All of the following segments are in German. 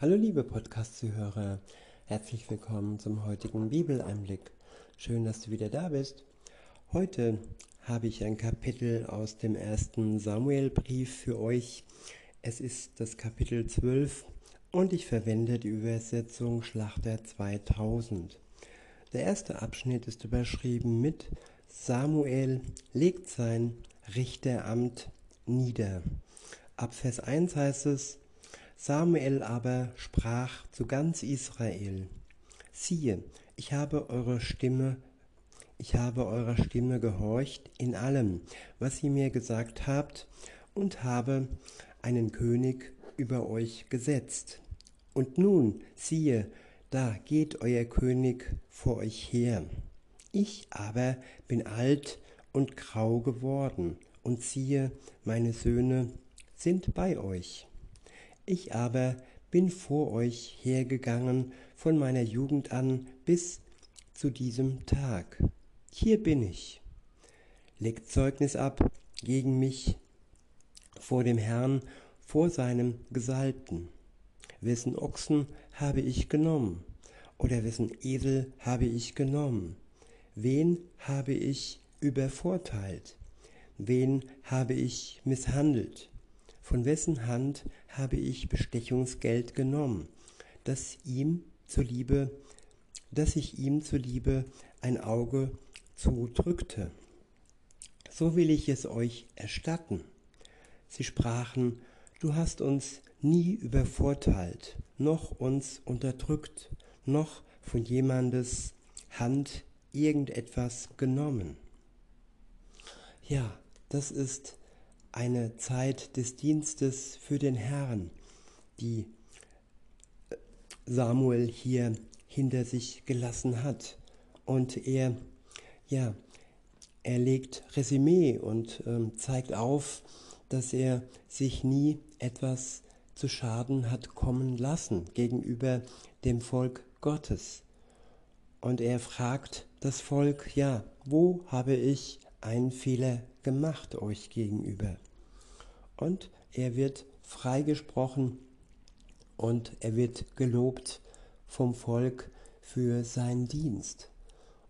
Hallo liebe Podcast-Zuhörer, herzlich willkommen zum heutigen Bibeleinblick. Schön, dass du wieder da bist. Heute habe ich ein Kapitel aus dem ersten Samuelbrief für euch. Es ist das Kapitel 12 und ich verwende die Übersetzung Schlachter 2000. Der erste Abschnitt ist überschrieben mit Samuel legt sein Richteramt nieder. Ab Vers 1 heißt es, Samuel aber sprach zu ganz Israel, siehe, ich habe eure Stimme, ich habe eurer Stimme gehorcht in allem, was ihr mir gesagt habt, und habe einen König über euch gesetzt. Und nun, siehe, da geht euer König vor euch her. Ich aber bin alt und grau geworden, und siehe, meine Söhne sind bei euch. Ich aber bin vor euch hergegangen von meiner Jugend an bis zu diesem Tag. Hier bin ich. Legt Zeugnis ab gegen mich vor dem Herrn, vor seinem Gesalbten. Wessen Ochsen habe ich genommen? Oder wessen Esel habe ich genommen? Wen habe ich übervorteilt? Wen habe ich misshandelt? Von wessen Hand habe ich Bestechungsgeld genommen, dass ihm zuliebe, dass ich ihm zuliebe ein Auge zudrückte. So will ich es euch erstatten. Sie sprachen, du hast uns nie übervorteilt, noch uns unterdrückt, noch von jemandes Hand irgendetwas genommen. Ja, das ist eine Zeit des Dienstes für den Herrn, die Samuel hier hinter sich gelassen hat. Und er, ja, er legt Resümee und ähm, zeigt auf, dass er sich nie etwas zu Schaden hat kommen lassen gegenüber dem Volk Gottes. Und er fragt das Volk, ja, wo habe ich einen Fehler gemacht euch gegenüber. Und er wird freigesprochen und er wird gelobt vom Volk für seinen Dienst.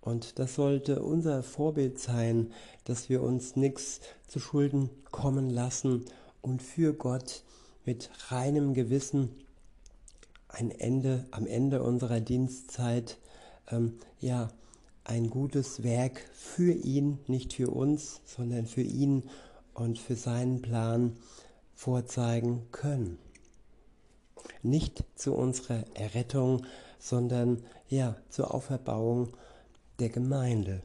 Und das sollte unser Vorbild sein, dass wir uns nichts zu Schulden kommen lassen und für Gott mit reinem Gewissen ein Ende, am Ende unserer Dienstzeit, ähm, ja, ein gutes Werk für ihn, nicht für uns, sondern für ihn und für seinen Plan vorzeigen können. Nicht zu unserer Errettung, sondern ja, zur Auferbauung der Gemeinde.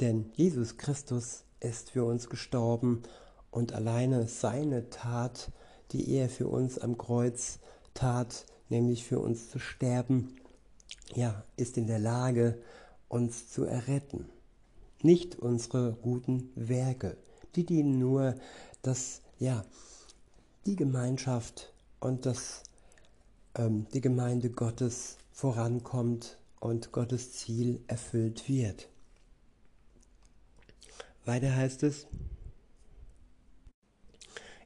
Denn Jesus Christus ist für uns gestorben und alleine seine Tat, die er für uns am Kreuz tat, nämlich für uns zu sterben, ja, ist in der Lage, uns zu erretten. Nicht unsere guten Werke, die dienen nur, dass ja die Gemeinschaft und dass ähm, die Gemeinde Gottes vorankommt und Gottes Ziel erfüllt wird. Weiter heißt es,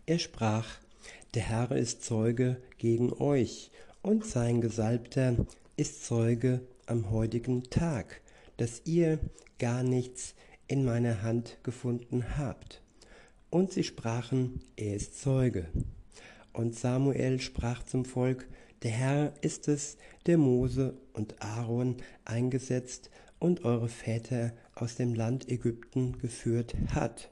er sprach, der Herr ist Zeuge gegen euch und sein Gesalbter ist Zeuge am heutigen Tag, dass ihr gar nichts in meiner Hand gefunden habt. Und sie sprachen, er ist Zeuge. Und Samuel sprach zum Volk, der Herr ist es, der Mose und Aaron eingesetzt und eure Väter aus dem Land Ägypten geführt hat.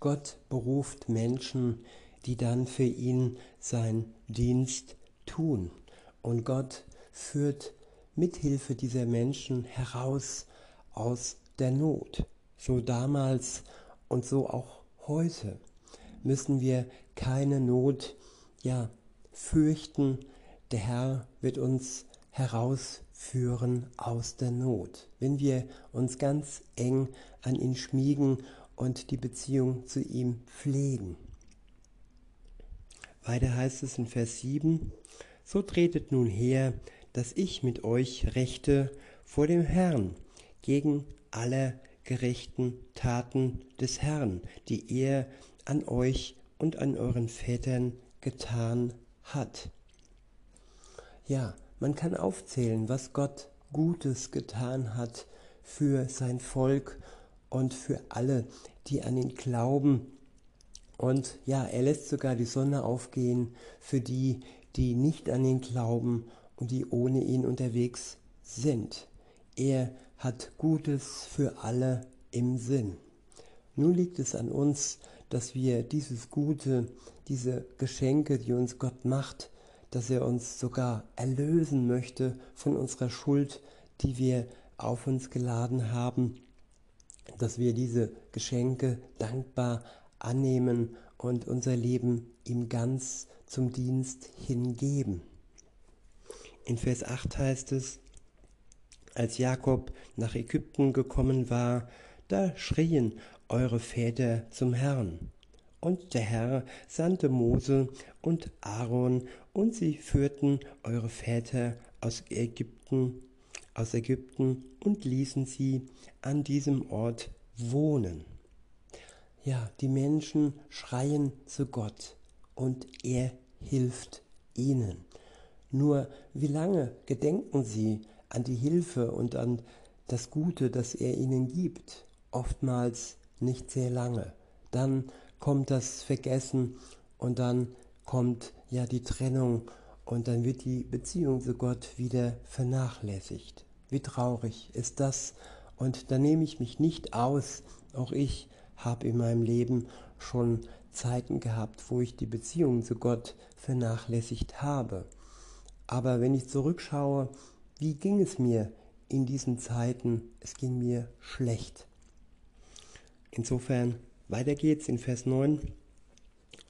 Gott beruft Menschen, die dann für ihn sein Dienst tun. Und Gott führt mithilfe dieser Menschen heraus aus der Not. So damals und so auch heute müssen wir keine Not ja fürchten. Der Herr wird uns herausführen aus der Not, wenn wir uns ganz eng an ihn schmiegen und die Beziehung zu ihm pflegen. Weiter heißt es in Vers 7, so tretet nun her, dass ich mit euch rechte vor dem Herrn gegen alle gerechten Taten des Herrn, die er an euch und an euren Vätern getan hat. Ja, man kann aufzählen, was Gott Gutes getan hat für sein Volk und für alle, die an ihn glauben. Und ja, er lässt sogar die Sonne aufgehen für die, die nicht an ihn glauben die ohne ihn unterwegs sind. Er hat Gutes für alle im Sinn. Nun liegt es an uns, dass wir dieses Gute, diese Geschenke, die uns Gott macht, dass er uns sogar erlösen möchte von unserer Schuld, die wir auf uns geladen haben, dass wir diese Geschenke dankbar annehmen und unser Leben ihm ganz zum Dienst hingeben. In Vers 8 heißt es, als Jakob nach Ägypten gekommen war, da schrien eure Väter zum Herrn. Und der Herr sandte Mose und Aaron, und sie führten eure Väter aus Ägypten, aus Ägypten und ließen sie an diesem Ort wohnen. Ja, die Menschen schreien zu Gott und er hilft ihnen. Nur wie lange gedenken sie an die Hilfe und an das Gute, das er ihnen gibt? Oftmals nicht sehr lange. Dann kommt das Vergessen und dann kommt ja die Trennung und dann wird die Beziehung zu Gott wieder vernachlässigt. Wie traurig ist das? Und da nehme ich mich nicht aus. Auch ich habe in meinem Leben schon Zeiten gehabt, wo ich die Beziehung zu Gott vernachlässigt habe. Aber wenn ich zurückschaue, wie ging es mir in diesen Zeiten? Es ging mir schlecht. Insofern, weiter geht's in Vers 9.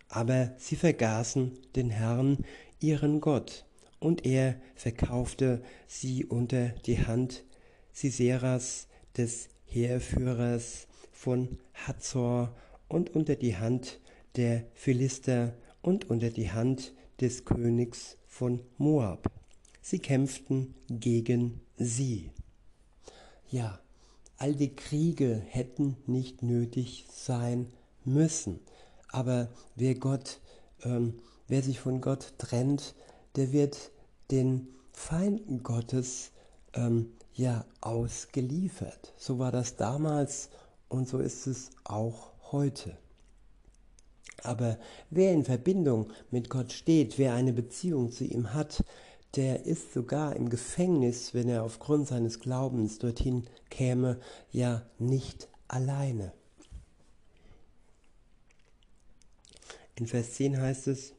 Aber sie vergaßen den Herrn, ihren Gott, und er verkaufte sie unter die Hand Siseras, des Heerführers von Hazor, und unter die Hand der Philister und unter die Hand des Königs von Moab. Sie kämpften gegen sie. Ja, all die Kriege hätten nicht nötig sein müssen. Aber wer Gott, ähm, wer sich von Gott trennt, der wird den Feinden Gottes ähm, ja ausgeliefert. So war das damals und so ist es auch heute. Aber wer in Verbindung mit Gott steht, wer eine Beziehung zu ihm hat, der ist sogar im Gefängnis, wenn er aufgrund seines Glaubens dorthin käme, ja nicht alleine. In Vers 10 heißt es,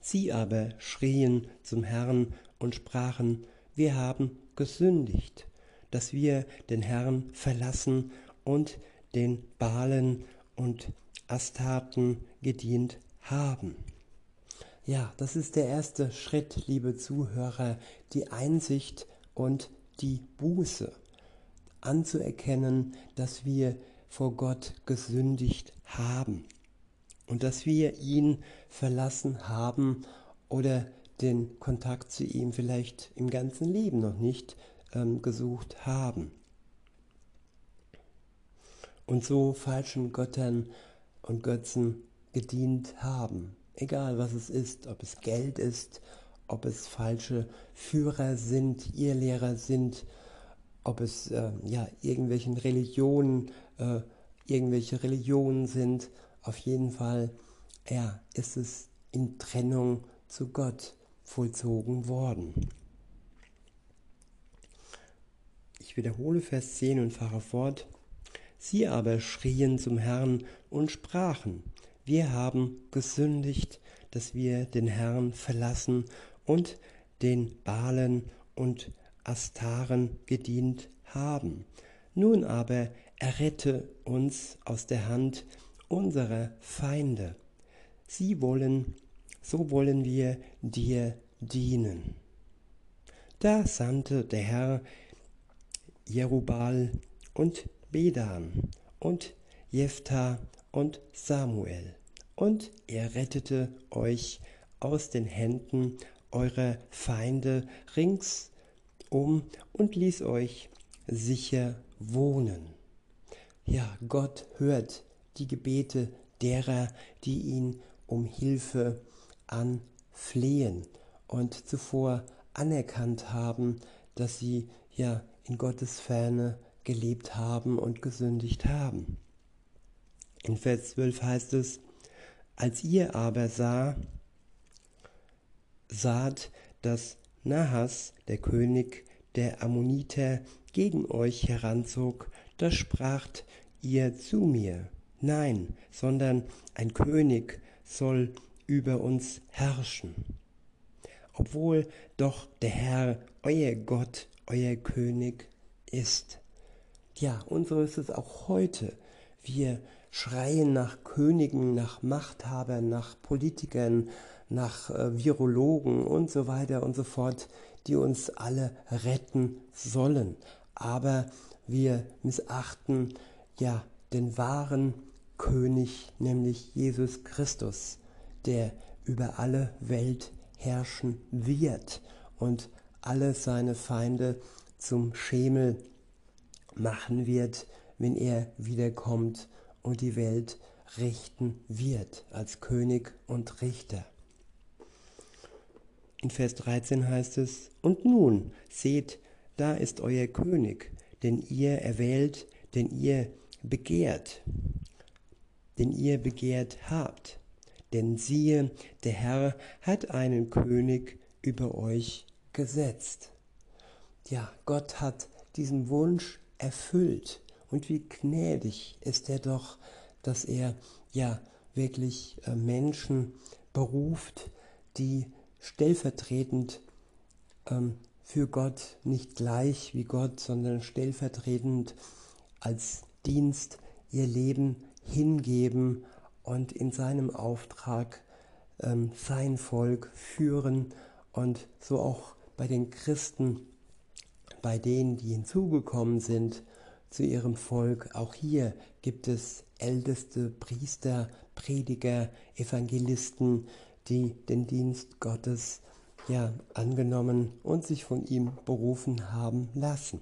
Sie aber schrien zum Herrn und sprachen, wir haben gesündigt, dass wir den Herrn verlassen und den Balen und Astarten gedient haben. Ja, das ist der erste Schritt, liebe Zuhörer, die Einsicht und die Buße anzuerkennen, dass wir vor Gott gesündigt haben und dass wir ihn verlassen haben oder den Kontakt zu ihm vielleicht im ganzen Leben noch nicht ähm, gesucht haben. Und so falschen Göttern und Götzen gedient haben egal was es ist, ob es Geld ist, ob es falsche Führer sind, Irrlehrer sind, ob es äh, ja irgendwelchen Religionen, äh, irgendwelche Religionen sind, auf jeden Fall, ja, ist es in Trennung zu Gott vollzogen worden. Ich wiederhole Vers 10 und fahre fort. Sie aber schrien zum Herrn und sprachen, wir haben gesündigt, dass wir den Herrn verlassen und den Balen und Astaren gedient haben. Nun aber errette uns aus der Hand unserer Feinde. Sie wollen, so wollen wir dir dienen. Da sandte der Herr Jerubal und Bedan und Jephthah und Samuel, und er rettete euch aus den Händen eurer Feinde ringsum und ließ euch sicher wohnen. Ja, Gott hört die Gebete derer, die ihn um Hilfe anflehen und zuvor anerkannt haben, dass sie ja in Gottes Ferne gelebt haben und gesündigt haben. In Vers 12 heißt es, als ihr aber sah, saht, dass Nahas, der König der Ammoniter, gegen euch heranzog, da spracht ihr zu mir, nein, sondern ein König soll über uns herrschen. Obwohl doch der Herr, euer Gott, euer König ist. Ja, und so ist es auch heute. Wir schreien nach Königen, nach Machthabern, nach Politikern, nach äh, Virologen und so weiter und so fort, die uns alle retten sollen. Aber wir missachten ja den wahren König, nämlich Jesus Christus, der über alle Welt herrschen wird und alle seine Feinde zum Schemel machen wird, wenn er wiederkommt und die Welt richten wird als König und Richter. In Vers 13 heißt es, Und nun, seht, da ist euer König, den ihr erwählt, den ihr begehrt, den ihr begehrt habt. Denn siehe, der Herr hat einen König über euch gesetzt. Ja, Gott hat diesen Wunsch erfüllt. Und wie gnädig ist er doch, dass er ja wirklich äh, Menschen beruft, die stellvertretend ähm, für Gott nicht gleich wie Gott, sondern stellvertretend als Dienst ihr Leben hingeben und in seinem Auftrag ähm, sein Volk führen und so auch bei den Christen, bei denen, die hinzugekommen sind zu ihrem Volk, auch hier gibt es älteste Priester, Prediger, Evangelisten, die den Dienst Gottes ja angenommen und sich von ihm berufen haben lassen.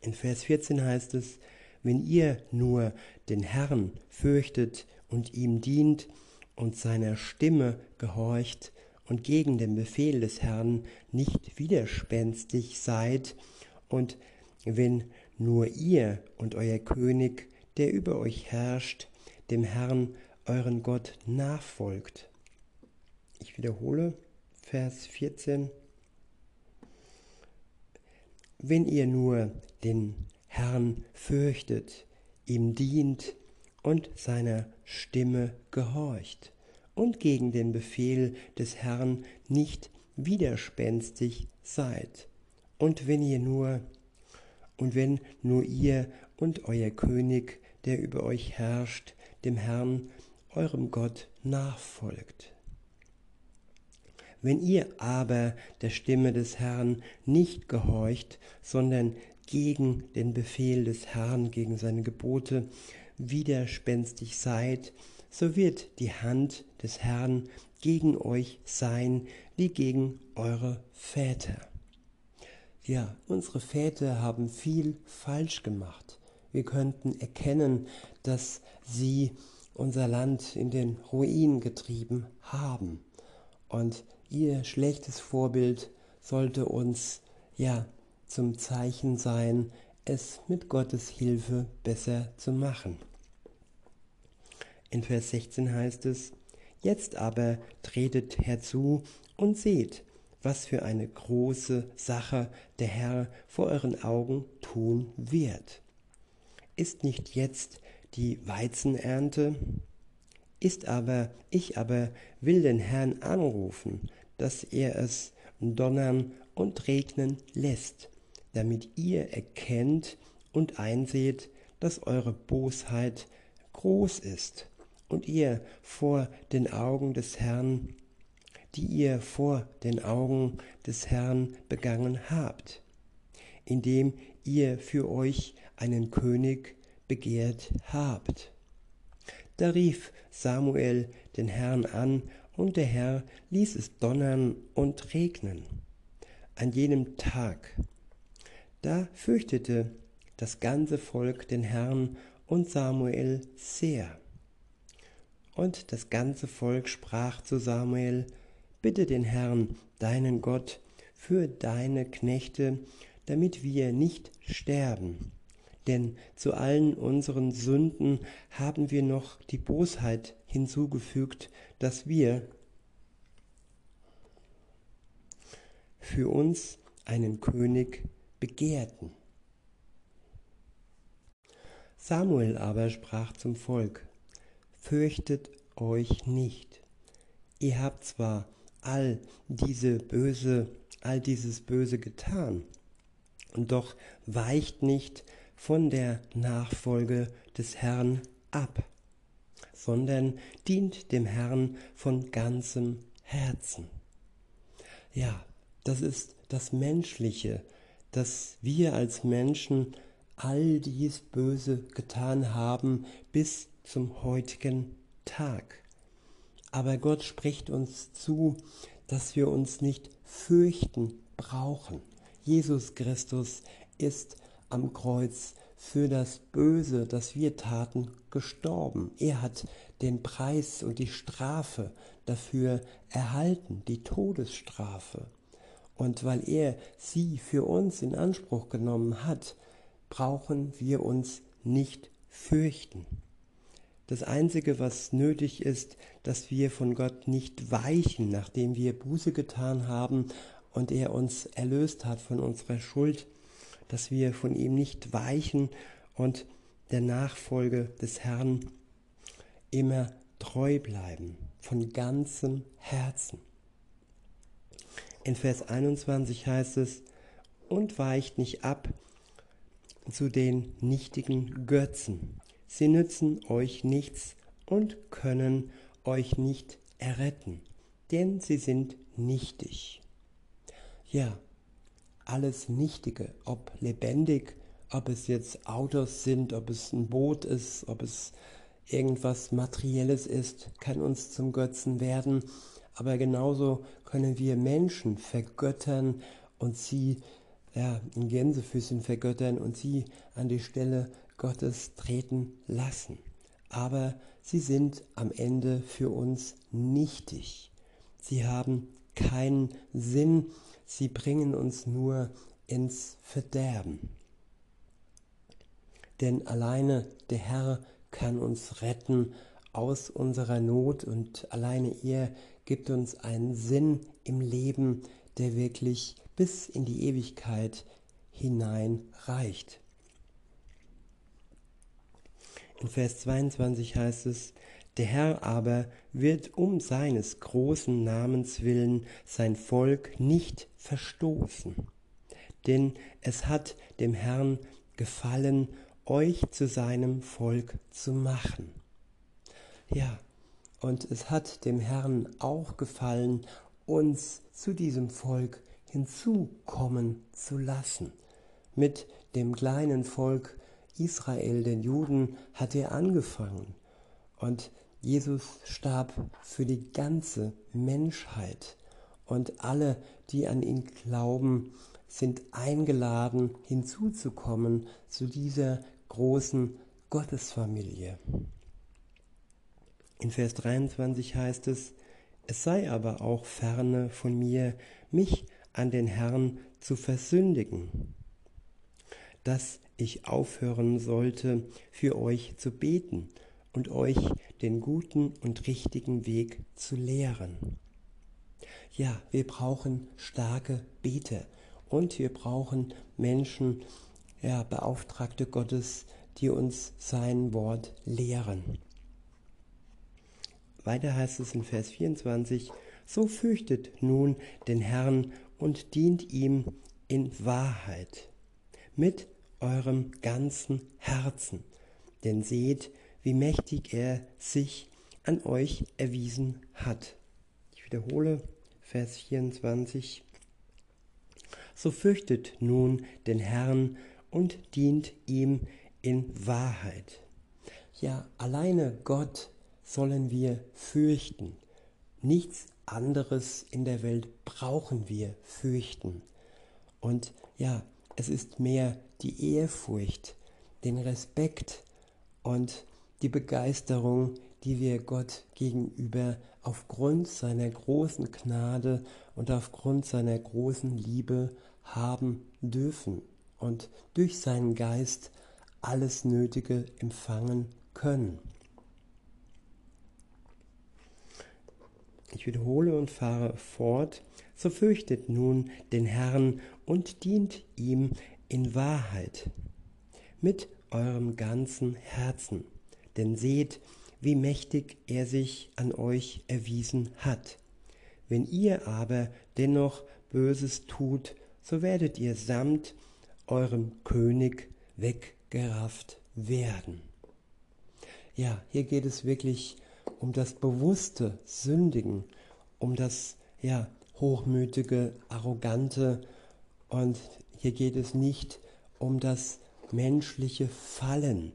In Vers 14 heißt es, wenn ihr nur den Herrn fürchtet und ihm dient und seiner Stimme gehorcht und gegen den Befehl des Herrn nicht widerspenstig seid und wenn nur ihr und euer König, der über euch herrscht, dem Herrn euren Gott nachfolgt. Ich wiederhole Vers 14. Wenn ihr nur den Herrn fürchtet, ihm dient und seiner Stimme gehorcht und gegen den Befehl des Herrn nicht widerspenstig seid. Und wenn ihr nur und wenn nur ihr und euer König, der über euch herrscht, dem Herrn eurem Gott nachfolgt. Wenn ihr aber der Stimme des Herrn nicht gehorcht, sondern gegen den Befehl des Herrn, gegen seine Gebote widerspenstig seid, so wird die Hand des Herrn gegen euch sein, wie gegen eure Väter. Ja, unsere Väter haben viel falsch gemacht. Wir könnten erkennen, dass sie unser Land in den Ruin getrieben haben. Und ihr schlechtes Vorbild sollte uns ja zum Zeichen sein, es mit Gottes Hilfe besser zu machen. In Vers 16 heißt es, Jetzt aber tretet herzu und seht, was für eine große Sache der Herr vor euren Augen tun wird. Ist nicht jetzt die Weizenernte. Ist aber, ich aber will den Herrn anrufen, dass er es donnern und regnen lässt, damit ihr erkennt und einseht, dass eure Bosheit groß ist und ihr vor den Augen des Herrn, die ihr vor den Augen des Herrn begangen habt, indem ihr für euch einen König begehrt habt. Da rief Samuel den Herrn an, und der Herr ließ es donnern und regnen. An jenem Tag, da fürchtete das ganze Volk den Herrn und Samuel sehr. Und das ganze Volk sprach zu Samuel, Bitte den Herrn, deinen Gott, für deine Knechte, damit wir nicht sterben. Denn zu allen unseren Sünden haben wir noch die Bosheit hinzugefügt, dass wir für uns einen König begehrten. Samuel aber sprach zum Volk, Fürchtet euch nicht. Ihr habt zwar all diese böse, all dieses Böse getan, doch weicht nicht von der Nachfolge des Herrn ab, sondern dient dem Herrn von ganzem Herzen. Ja, das ist das Menschliche, dass wir als Menschen all dies Böse getan haben bis zum heutigen Tag. Aber Gott spricht uns zu, dass wir uns nicht fürchten brauchen. Jesus Christus ist am Kreuz für das Böse, das wir taten, gestorben. Er hat den Preis und die Strafe dafür erhalten, die Todesstrafe. Und weil er sie für uns in Anspruch genommen hat, brauchen wir uns nicht fürchten. Das Einzige, was nötig ist, dass wir von Gott nicht weichen, nachdem wir Buße getan haben und er uns erlöst hat von unserer Schuld, dass wir von ihm nicht weichen und der Nachfolge des Herrn immer treu bleiben, von ganzem Herzen. In Vers 21 heißt es, und weicht nicht ab zu den nichtigen Götzen. Sie nützen euch nichts und können euch nicht erretten, denn sie sind nichtig. Ja, alles Nichtige, ob lebendig, ob es jetzt Autos sind, ob es ein Boot ist, ob es irgendwas Materielles ist, kann uns zum Götzen werden. Aber genauso können wir Menschen vergöttern und sie ja, in Gänsefüßchen vergöttern und sie an die Stelle Gottes treten lassen. Aber sie sind am Ende für uns nichtig. Sie haben keinen Sinn, sie bringen uns nur ins Verderben. Denn alleine der Herr kann uns retten aus unserer Not und alleine er gibt uns einen Sinn im Leben, der wirklich bis in die Ewigkeit hinein reicht. In Vers 22 heißt es, der Herr aber wird um seines großen Namens willen sein Volk nicht verstoßen. Denn es hat dem Herrn gefallen, euch zu seinem Volk zu machen. Ja, und es hat dem Herrn auch gefallen, uns zu diesem Volk hinzukommen zu lassen. Mit dem kleinen Volk Israel, den Juden, hat er angefangen. Und Jesus starb für die ganze Menschheit. Und alle, die an ihn glauben, sind eingeladen, hinzuzukommen zu dieser großen Gottesfamilie. In Vers 23 heißt es, es sei aber auch ferne von mir, mich an den Herrn zu versündigen, dass ich aufhören sollte, für euch zu beten und euch den guten und richtigen Weg zu lehren. Ja, wir brauchen starke Beter und wir brauchen Menschen, ja, Beauftragte Gottes, die uns sein Wort lehren. Weiter heißt es in Vers 24, so fürchtet nun den Herrn und dient ihm in Wahrheit mit eurem ganzen Herzen, denn seht, wie mächtig er sich an euch erwiesen hat. Ich wiederhole Vers 24. So fürchtet nun den Herrn und dient ihm in Wahrheit. Ja, alleine Gott sollen wir fürchten. Nichts anderes in der Welt brauchen wir fürchten. Und ja, es ist mehr die Ehrfurcht, den Respekt und die Begeisterung, die wir Gott gegenüber aufgrund seiner großen Gnade und aufgrund seiner großen Liebe haben dürfen und durch seinen Geist alles Nötige empfangen können. Ich wiederhole und fahre fort. So fürchtet nun den Herrn und dient ihm in Wahrheit mit eurem ganzen Herzen. Denn seht, wie mächtig er sich an euch erwiesen hat. Wenn ihr aber dennoch Böses tut, so werdet ihr samt eurem König weggerafft werden. Ja, hier geht es wirklich um das bewusste Sündigen, um das ja hochmütige, arrogante und hier geht es nicht um das menschliche Fallen.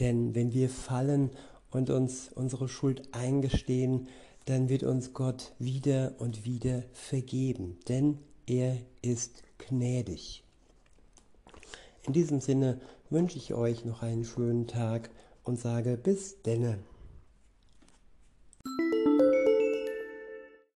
Denn wenn wir fallen und uns unsere Schuld eingestehen, dann wird uns Gott wieder und wieder vergeben, denn er ist gnädig. In diesem Sinne wünsche ich euch noch einen schönen Tag und sage bis denne.